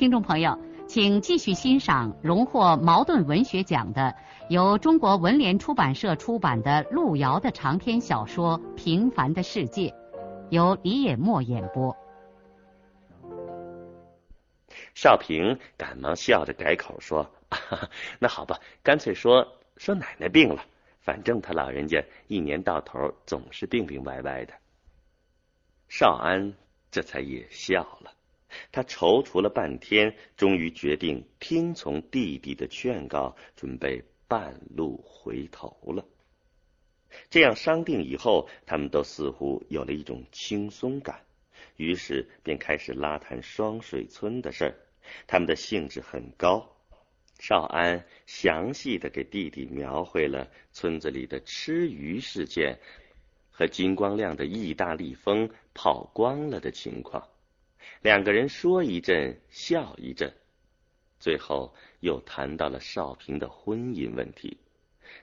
听众朋友，请继续欣赏荣获茅盾文学奖的、由中国文联出版社出版的路遥的长篇小说《平凡的世界》，由李野墨演播。少平赶忙笑着改口说：“ 那好吧，干脆说说奶奶病了。反正他老人家一年到头总是病病歪歪的。”少安这才也笑了。他踌躇了半天，终于决定听从弟弟的劝告，准备半路回头了。这样商定以后，他们都似乎有了一种轻松感，于是便开始拉谈双水村的事儿。他们的兴致很高。少安详细的给弟弟描绘了村子里的吃鱼事件和金光亮的意大利风泡光了的情况。两个人说一阵，笑一阵，最后又谈到了少平的婚姻问题。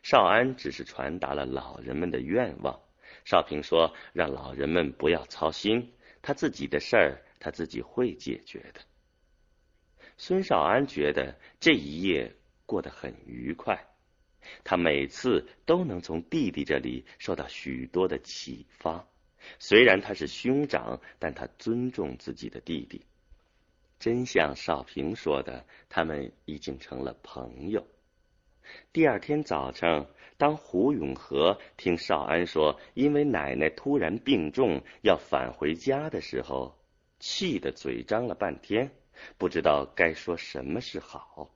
少安只是传达了老人们的愿望。少平说：“让老人们不要操心，他自己的事儿他自己会解决的。”孙少安觉得这一夜过得很愉快，他每次都能从弟弟这里受到许多的启发。虽然他是兄长，但他尊重自己的弟弟。真像少平说的，他们已经成了朋友。第二天早上，当胡永和听少安说因为奶奶突然病重要返回家的时候，气得嘴张了半天，不知道该说什么是好。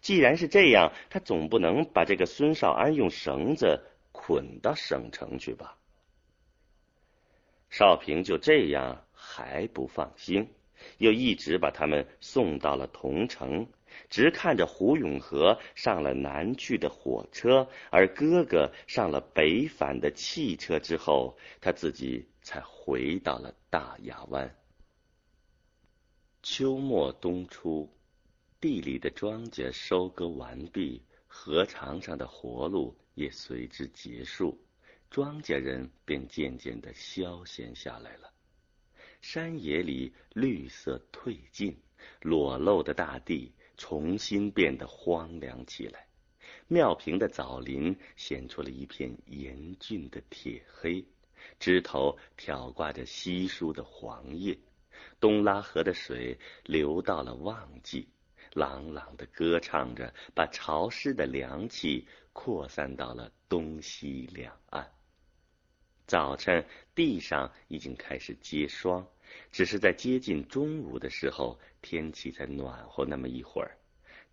既然是这样，他总不能把这个孙少安用绳子捆到省城去吧？少平就这样还不放心，又一直把他们送到了桐城，直看着胡永和上了南去的火车，而哥哥上了北返的汽车之后，他自己才回到了大亚湾。秋末冬初，地里的庄稼收割完毕，河场上的活路也随之结束。庄稼人便渐渐的消闲下来了，山野里绿色褪尽，裸露的大地重新变得荒凉起来。庙坪的枣林显出了一片严峻的铁黑，枝头挑挂着稀疏的黄叶。东拉河的水流到了旺季，朗朗的歌唱着，把潮湿的凉气扩散到了东西两岸。早晨，地上已经开始结霜，只是在接近中午的时候，天气才暖和那么一会儿。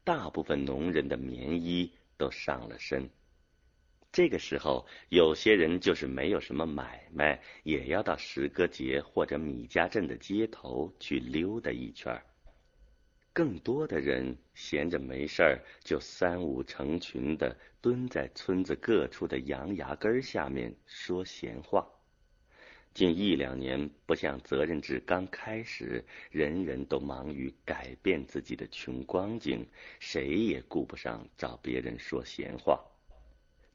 大部分农人的棉衣都上了身。这个时候，有些人就是没有什么买卖，也要到石歌节或者米家镇的街头去溜达一圈儿。更多的人闲着没事儿，就三五成群的蹲在村子各处的杨芽根下面说闲话。近一两年，不像责任制刚开始，人人都忙于改变自己的穷光景，谁也顾不上找别人说闲话。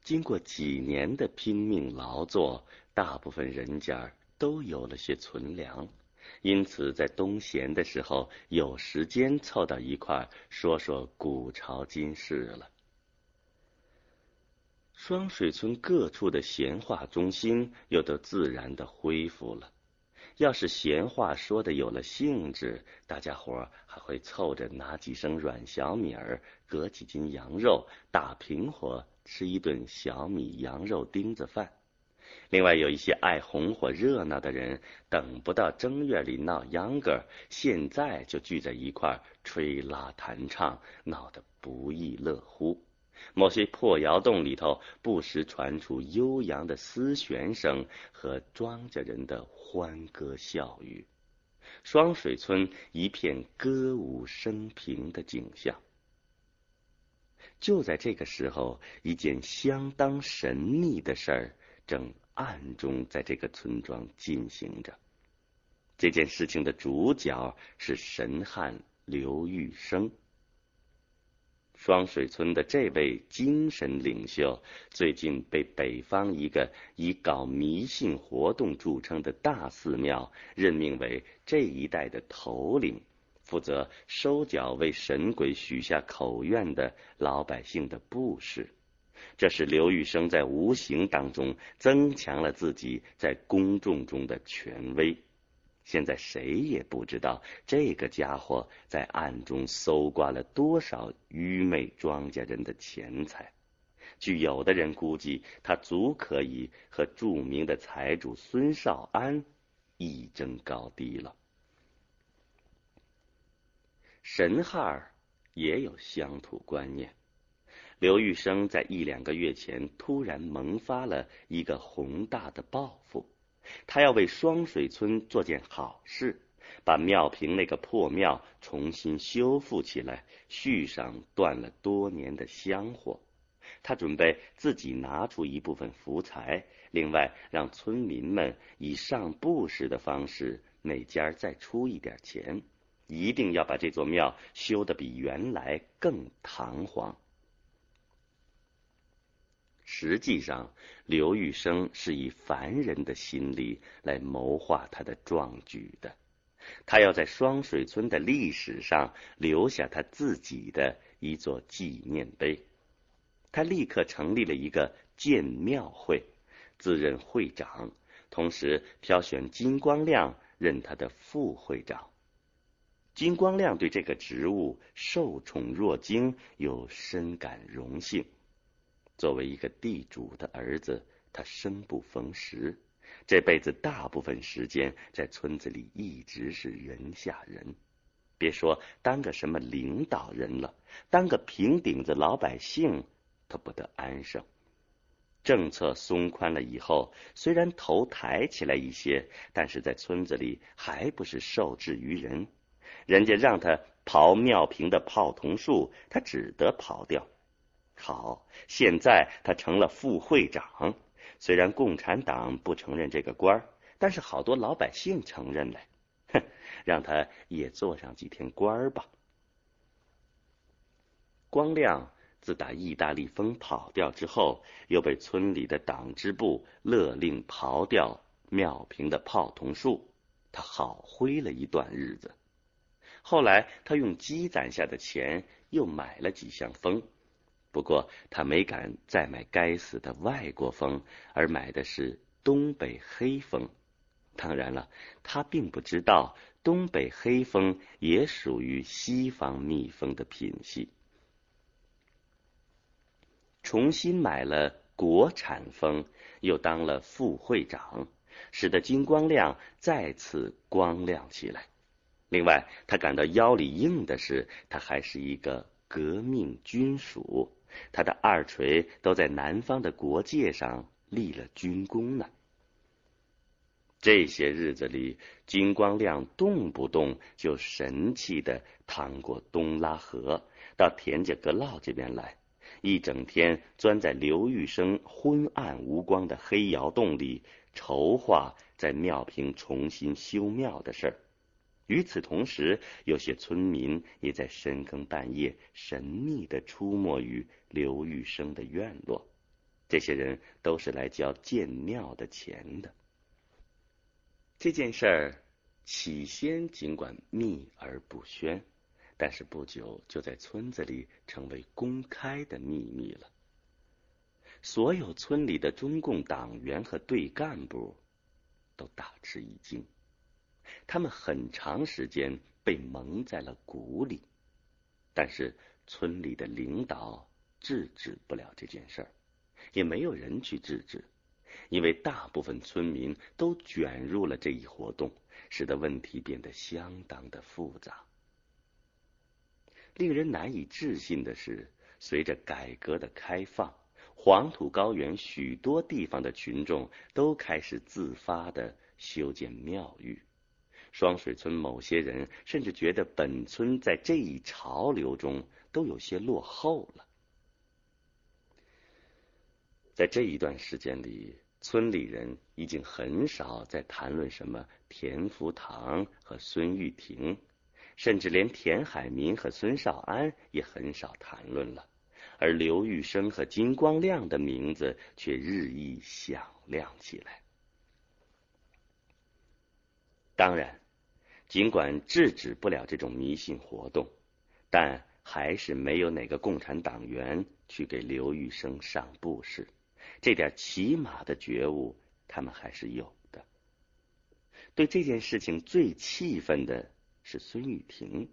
经过几年的拼命劳作，大部分人家都有了些存粮。因此，在冬闲的时候，有时间凑到一块说说古朝今事了。双水村各处的闲话中心又都自然的恢复了。要是闲话说的有了兴致，大家伙还会凑着拿几升软小米儿，隔几斤羊肉，打平伙吃一顿小米羊肉丁子饭。另外有一些爱红火热闹的人，等不到正月里闹秧歌，现在就聚在一块吹拉弹唱，闹得不亦乐乎。某些破窑洞里头，不时传出悠扬的丝弦声和庄稼人的欢歌笑语。双水村一片歌舞升平的景象。就在这个时候，一件相当神秘的事儿正暗中在这个村庄进行着。这件事情的主角是神汉刘玉生。双水村的这位精神领袖，最近被北方一个以搞迷信活动著称的大寺庙任命为这一带的头领，负责收缴为神鬼许下口愿的老百姓的布施。这使刘玉生在无形当中增强了自己在公众中的权威。现在谁也不知道这个家伙在暗中搜刮了多少愚昧庄稼人的钱财。据有的人估计，他足可以和著名的财主孙少安一争高低了。神汉也有乡土观念。刘玉生在一两个月前突然萌发了一个宏大的抱负。他要为双水村做件好事，把庙坪那个破庙重新修复起来，续上断了多年的香火。他准备自己拿出一部分福财，另外让村民们以上布施的方式，每家再出一点钱，一定要把这座庙修得比原来更堂皇。实际上，刘玉生是以凡人的心理来谋划他的壮举的。他要在双水村的历史上留下他自己的一座纪念碑。他立刻成立了一个建庙会，自任会长，同时挑选金光亮任他的副会长。金光亮对这个职务受宠若惊，又深感荣幸。作为一个地主的儿子，他生不逢时，这辈子大部分时间在村子里一直是人下人。别说当个什么领导人了，当个平顶子老百姓，他不得安生。政策松宽了以后，虽然头抬起来一些，但是在村子里还不是受制于人。人家让他刨庙坪的泡桐树，他只得刨掉。好，现在他成了副会长。虽然共产党不承认这个官儿，但是好多老百姓承认了。哼，让他也做上几天官儿吧。光亮自打意大利风跑掉之后，又被村里的党支部勒令刨掉庙坪的泡桐树，他好灰了一段日子。后来他用积攒下的钱又买了几箱风。不过他没敢再买该死的外国风，而买的是东北黑风。当然了，他并不知道东北黑风也属于西方蜜蜂的品系。重新买了国产蜂，又当了副会长，使得金光亮再次光亮起来。另外，他感到腰里硬的是，他还是一个革命军属。他的二锤都在南方的国界上立了军功呢。这些日子里，金光亮动不动就神气的趟过东拉河，到田家阁老这边来，一整天钻在刘玉生昏暗无光的黑窑洞里，筹划在庙坪重新修庙的事儿。与此同时，有些村民也在深更半夜神秘的出没于刘玉生的院落。这些人都是来交建庙的钱的。这件事儿起先尽管秘而不宣，但是不久就在村子里成为公开的秘密了。所有村里的中共党员和队干部都大吃一惊。他们很长时间被蒙在了鼓里，但是村里的领导制止不了这件事儿，也没有人去制止，因为大部分村民都卷入了这一活动，使得问题变得相当的复杂。令人难以置信的是，随着改革的开放，黄土高原许多地方的群众都开始自发的修建庙宇。双水村某些人甚至觉得本村在这一潮流中都有些落后了。在这一段时间里，村里人已经很少在谈论什么田福堂和孙玉婷，甚至连田海民和孙少安也很少谈论了。而刘玉生和金光亮的名字却日益响亮起来。当然，尽管制止不了这种迷信活动，但还是没有哪个共产党员去给刘玉生上布施。这点起码的觉悟，他们还是有的。对这件事情最气愤的是孙玉婷。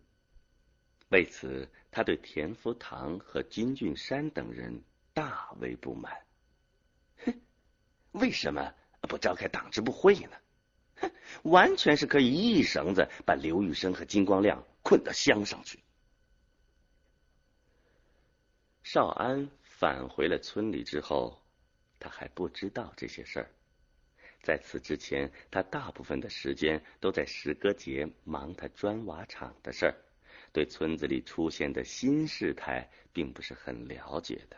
为此，他对田福堂和金俊山等人大为不满。哼，为什么不召开党支部会呢？完全是可以一绳子把刘玉生和金光亮困到乡上去。少安返回了村里之后，他还不知道这些事儿。在此之前，他大部分的时间都在石歌节忙他砖瓦厂的事儿。对村子里出现的新事态并不是很了解的。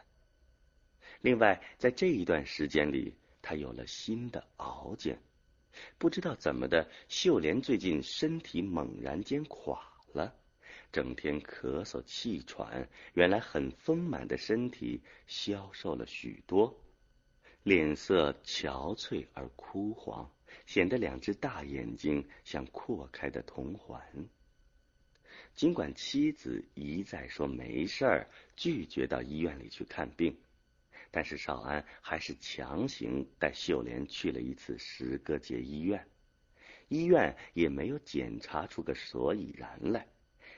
另外，在这一段时间里，他有了新的熬煎。不知道怎么的，秀莲最近身体猛然间垮了，整天咳嗽气喘，原来很丰满的身体消瘦了许多，脸色憔悴而枯黄，显得两只大眼睛像扩开的铜环。尽管妻子一再说没事儿，拒绝到医院里去看病，但是少安还是强行带秀莲去了一次石歌节医院。医院也没有检查出个所以然来，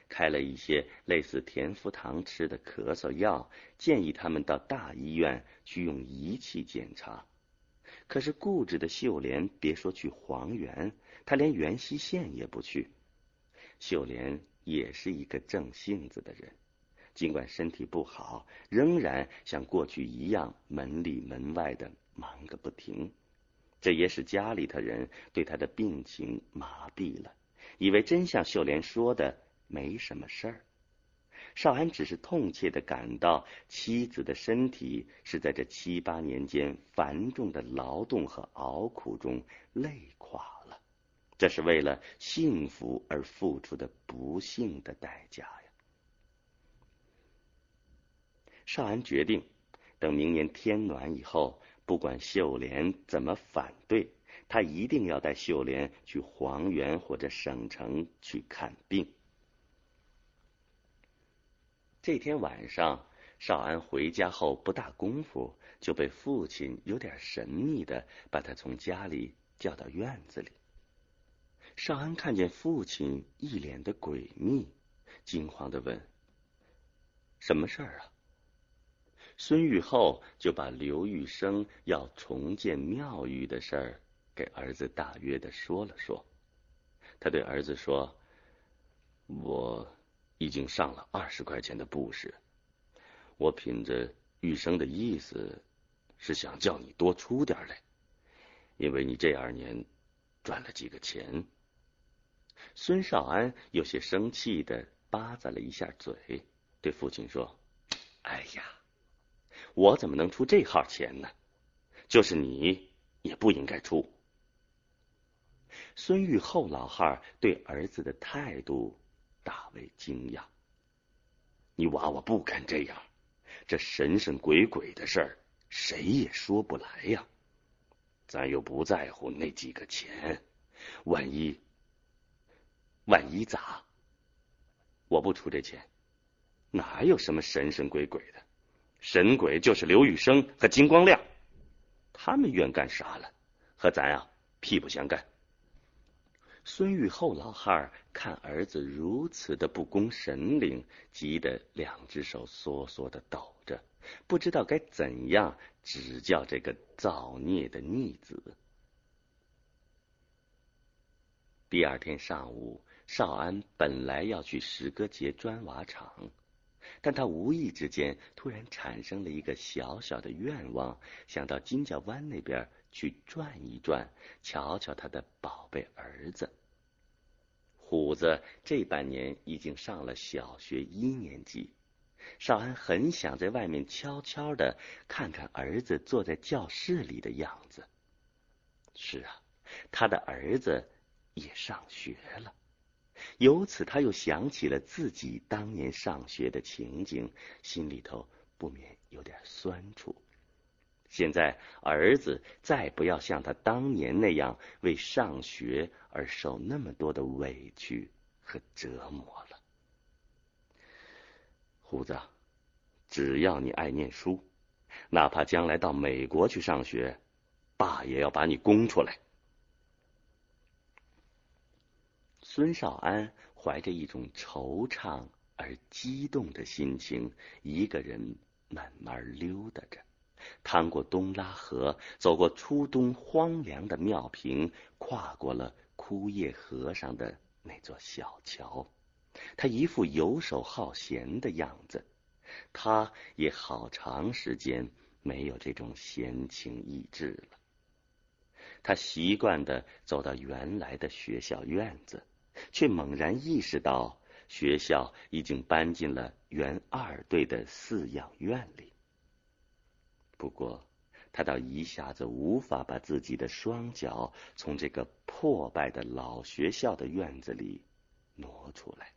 开了一些类似田福堂吃的咳嗽药，建议他们到大医院去用仪器检查。可是固执的秀莲别说去黄原，她连元溪县也不去。秀莲。也是一个正性子的人，尽管身体不好，仍然像过去一样门里门外的忙个不停。这也使家里的人对他的病情麻痹了，以为真像秀莲说的没什么事儿。少安只是痛切的感到妻子的身体是在这七八年间繁重的劳动和熬苦中累垮了。这是为了幸福而付出的不幸的代价呀！少安决定，等明年天暖以后，不管秀莲怎么反对，他一定要带秀莲去黄原或者省城去看病。这天晚上，少安回家后不大功夫，就被父亲有点神秘的把他从家里叫到院子里。少安看见父亲一脸的诡秘，惊慌的问：“什么事儿啊？”孙玉厚就把刘玉生要重建庙宇的事儿给儿子大约的说了说。他对儿子说：“我已经上了二十块钱的布施，我品着玉生的意思，是想叫你多出点来，因为你这二年赚了几个钱。”孙少安有些生气的扒咂了一下嘴，对父亲说：“哎呀，我怎么能出这号钱呢？就是你也不应该出。”孙玉厚老汉对儿子的态度大为惊讶：“你娃娃不敢这样，这神神鬼鬼的事儿，谁也说不来呀。咱又不在乎那几个钱，万一……”万一咋？我不出这钱，哪有什么神神鬼鬼的？神鬼就是刘玉生和金光亮，他们愿干啥了，和咱啊屁不相干。孙玉厚老汉儿看儿子如此的不恭神灵，急得两只手缩缩的抖着，不知道该怎样指教这个造孽的逆子。第二天上午。少安本来要去石歌节砖瓦厂，但他无意之间突然产生了一个小小的愿望，想到金角湾那边去转一转，瞧瞧他的宝贝儿子。虎子这半年已经上了小学一年级，少安很想在外面悄悄的看看儿子坐在教室里的样子。是啊，他的儿子也上学了。由此，他又想起了自己当年上学的情景，心里头不免有点酸楚。现在，儿子再不要像他当年那样为上学而受那么多的委屈和折磨了。胡子，只要你爱念书，哪怕将来到美国去上学，爸也要把你供出来。孙少安怀着一种惆怅而激动的心情，一个人慢慢溜达着，趟过东拉河，走过初冬荒凉的庙坪，跨过了枯叶河上的那座小桥。他一副游手好闲的样子，他也好长时间没有这种闲情逸致了。他习惯的走到原来的学校院子。却猛然意识到，学校已经搬进了原二队的饲养院里。不过，他倒一下子无法把自己的双脚从这个破败的老学校的院子里挪出来。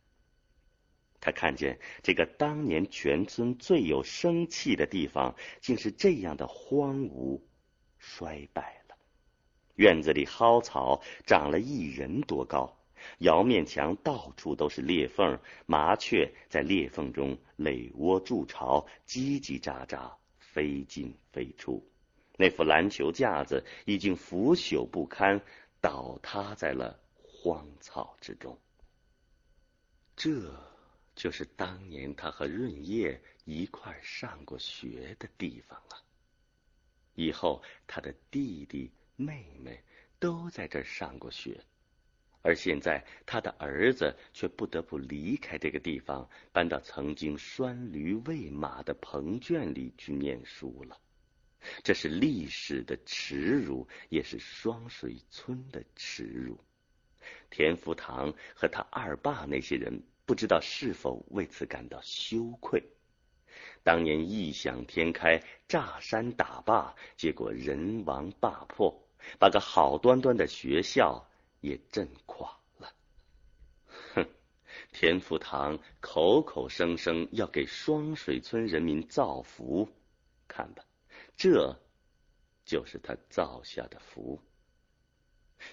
他看见这个当年全村最有生气的地方，竟是这样的荒芜、衰败了。院子里蒿草长了一人多高。窑面墙到处都是裂缝，麻雀在裂缝中垒窝筑巢，叽叽喳喳，飞进飞出。那副篮球架子已经腐朽不堪，倒塌在了荒草之中。这就是当年他和润叶一块上过学的地方啊！以后他的弟弟妹妹都在这儿上过学。而现在，他的儿子却不得不离开这个地方，搬到曾经拴驴喂马的棚圈里去念书了。这是历史的耻辱，也是双水村的耻辱。田福堂和他二爸那些人，不知道是否为此感到羞愧。当年异想天开，炸山打坝，结果人亡坝破，把个好端端的学校。也震垮了。哼，田福堂口口声声要给双水村人民造福，看吧，这就是他造下的福。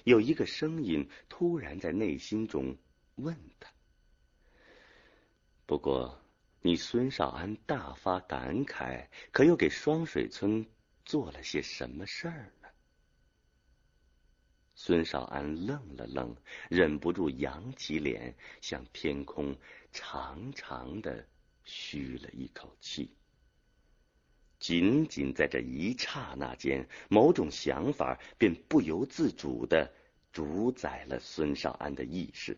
有一个声音突然在内心中问他：“不过，你孙少安大发感慨，可又给双水村做了些什么事儿？”孙少安愣了愣，忍不住扬起脸，向天空长长的吁了一口气。仅仅在这一刹那间，某种想法便不由自主的主宰了孙少安的意识。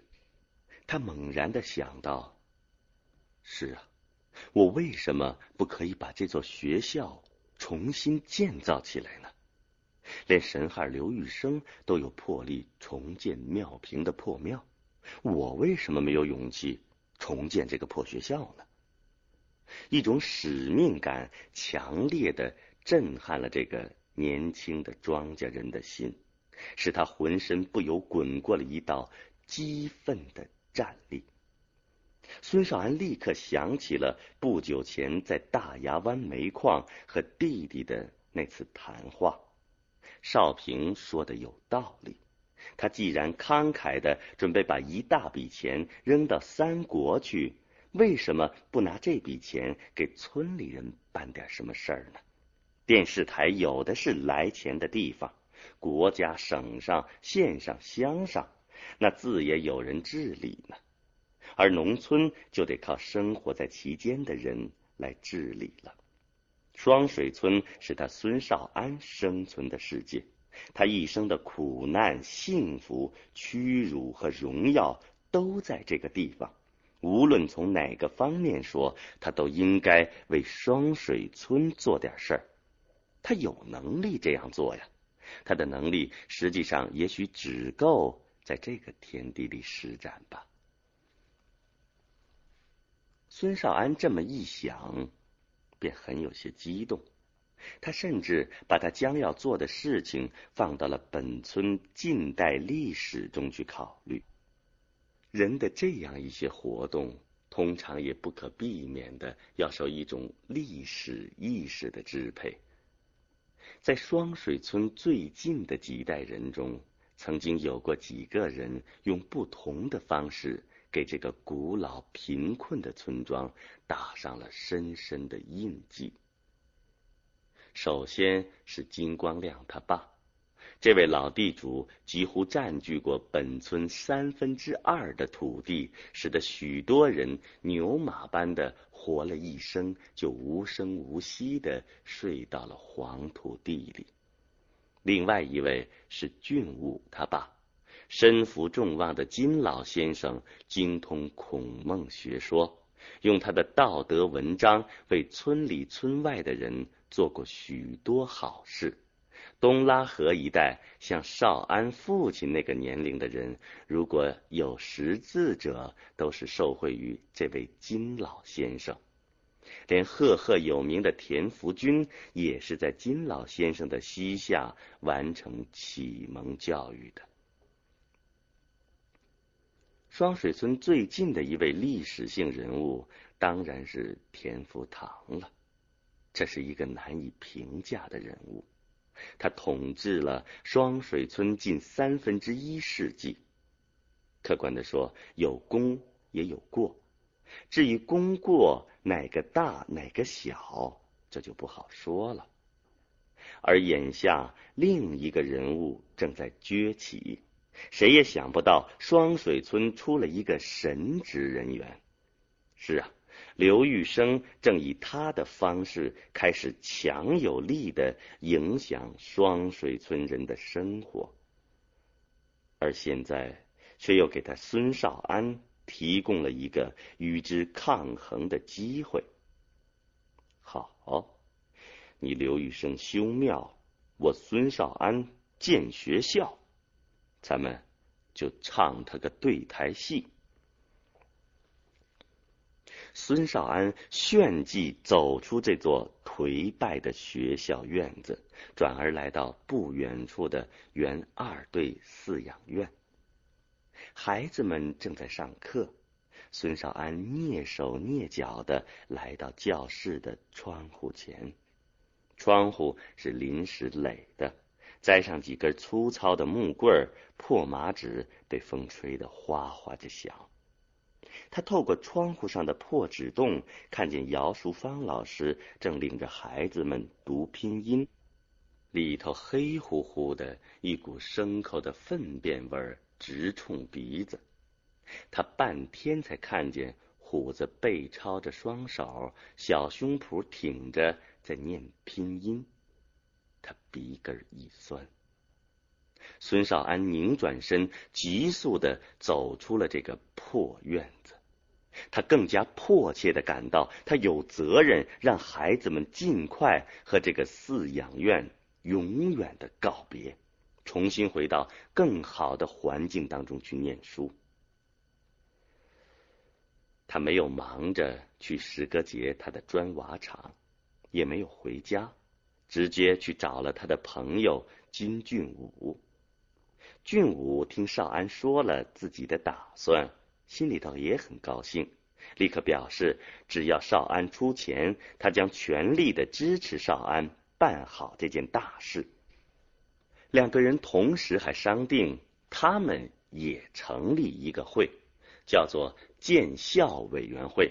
他猛然的想到：是啊，我为什么不可以把这座学校重新建造起来呢？连神汉刘玉生都有魄力重建庙坪的破庙，我为什么没有勇气重建这个破学校呢？一种使命感强烈的震撼了这个年轻的庄稼人的心，使他浑身不由滚过了一道激愤的战栗。孙少安立刻想起了不久前在大牙湾煤矿和弟弟的那次谈话。少平说的有道理，他既然慷慨的准备把一大笔钱扔到三国去，为什么不拿这笔钱给村里人办点什么事儿呢？电视台有的是来钱的地方，国家、省上、县上、乡上，那自也有人治理呢，而农村就得靠生活在其间的人来治理了。双水村是他孙少安生存的世界，他一生的苦难、幸福、屈辱和荣耀都在这个地方。无论从哪个方面说，他都应该为双水村做点事儿。他有能力这样做呀，他的能力实际上也许只够在这个天地里施展吧。孙少安这么一想，便很有些激动。他甚至把他将要做的事情放到了本村近代历史中去考虑。人的这样一些活动，通常也不可避免的要受一种历史意识的支配。在双水村最近的几代人中，曾经有过几个人用不同的方式，给这个古老贫困的村庄打上了深深的印记。首先是金光亮他爸，这位老地主几乎占据过本村三分之二的土地，使得许多人牛马般的活了一生，就无声无息的睡到了黄土地里。另外一位是俊武他爸，身负众望的金老先生，精通孔孟学说，用他的道德文章为村里村外的人。做过许多好事。东拉河一带，像少安父亲那个年龄的人，如果有识字者，都是受惠于这位金老先生。连赫赫有名的田福军，也是在金老先生的膝下完成启蒙教育的。双水村最近的一位历史性人物，当然是田福堂了。这是一个难以评价的人物，他统治了双水村近三分之一世纪。客观的说，有功也有过。至于功过哪个大哪个小，这就不好说了。而眼下另一个人物正在崛起，谁也想不到双水村出了一个神职人员。是啊。刘玉生正以他的方式开始强有力的影响双水村人的生活，而现在却又给他孙少安提供了一个与之抗衡的机会。好，你刘玉生修庙，我孙少安建学校，咱们就唱他个对台戏。孙少安炫技走出这座颓败的学校院子，转而来到不远处的原二队饲养院。孩子们正在上课，孙少安蹑手蹑脚的来到教室的窗户前。窗户是临时垒的，栽上几根粗糙的木棍儿破麻纸被风吹得哗哗的响。他透过窗户上的破纸洞，看见姚淑芳老师正领着孩子们读拼音，里头黑乎乎的一股牲口的粪便味儿直冲鼻子。他半天才看见虎子背抄着双手，小胸脯挺着，在念拼音。他鼻根一酸。孙少安拧转身，急速的走出了这个破院子。他更加迫切的感到，他有责任让孩子们尽快和这个饲养院永远的告别，重新回到更好的环境当中去念书。他没有忙着去石歌节他的砖瓦厂，也没有回家，直接去找了他的朋友金俊武。俊武听少安说了自己的打算。心里头也很高兴，立刻表示只要少安出钱，他将全力的支持少安办好这件大事。两个人同时还商定，他们也成立一个会，叫做建校委员会。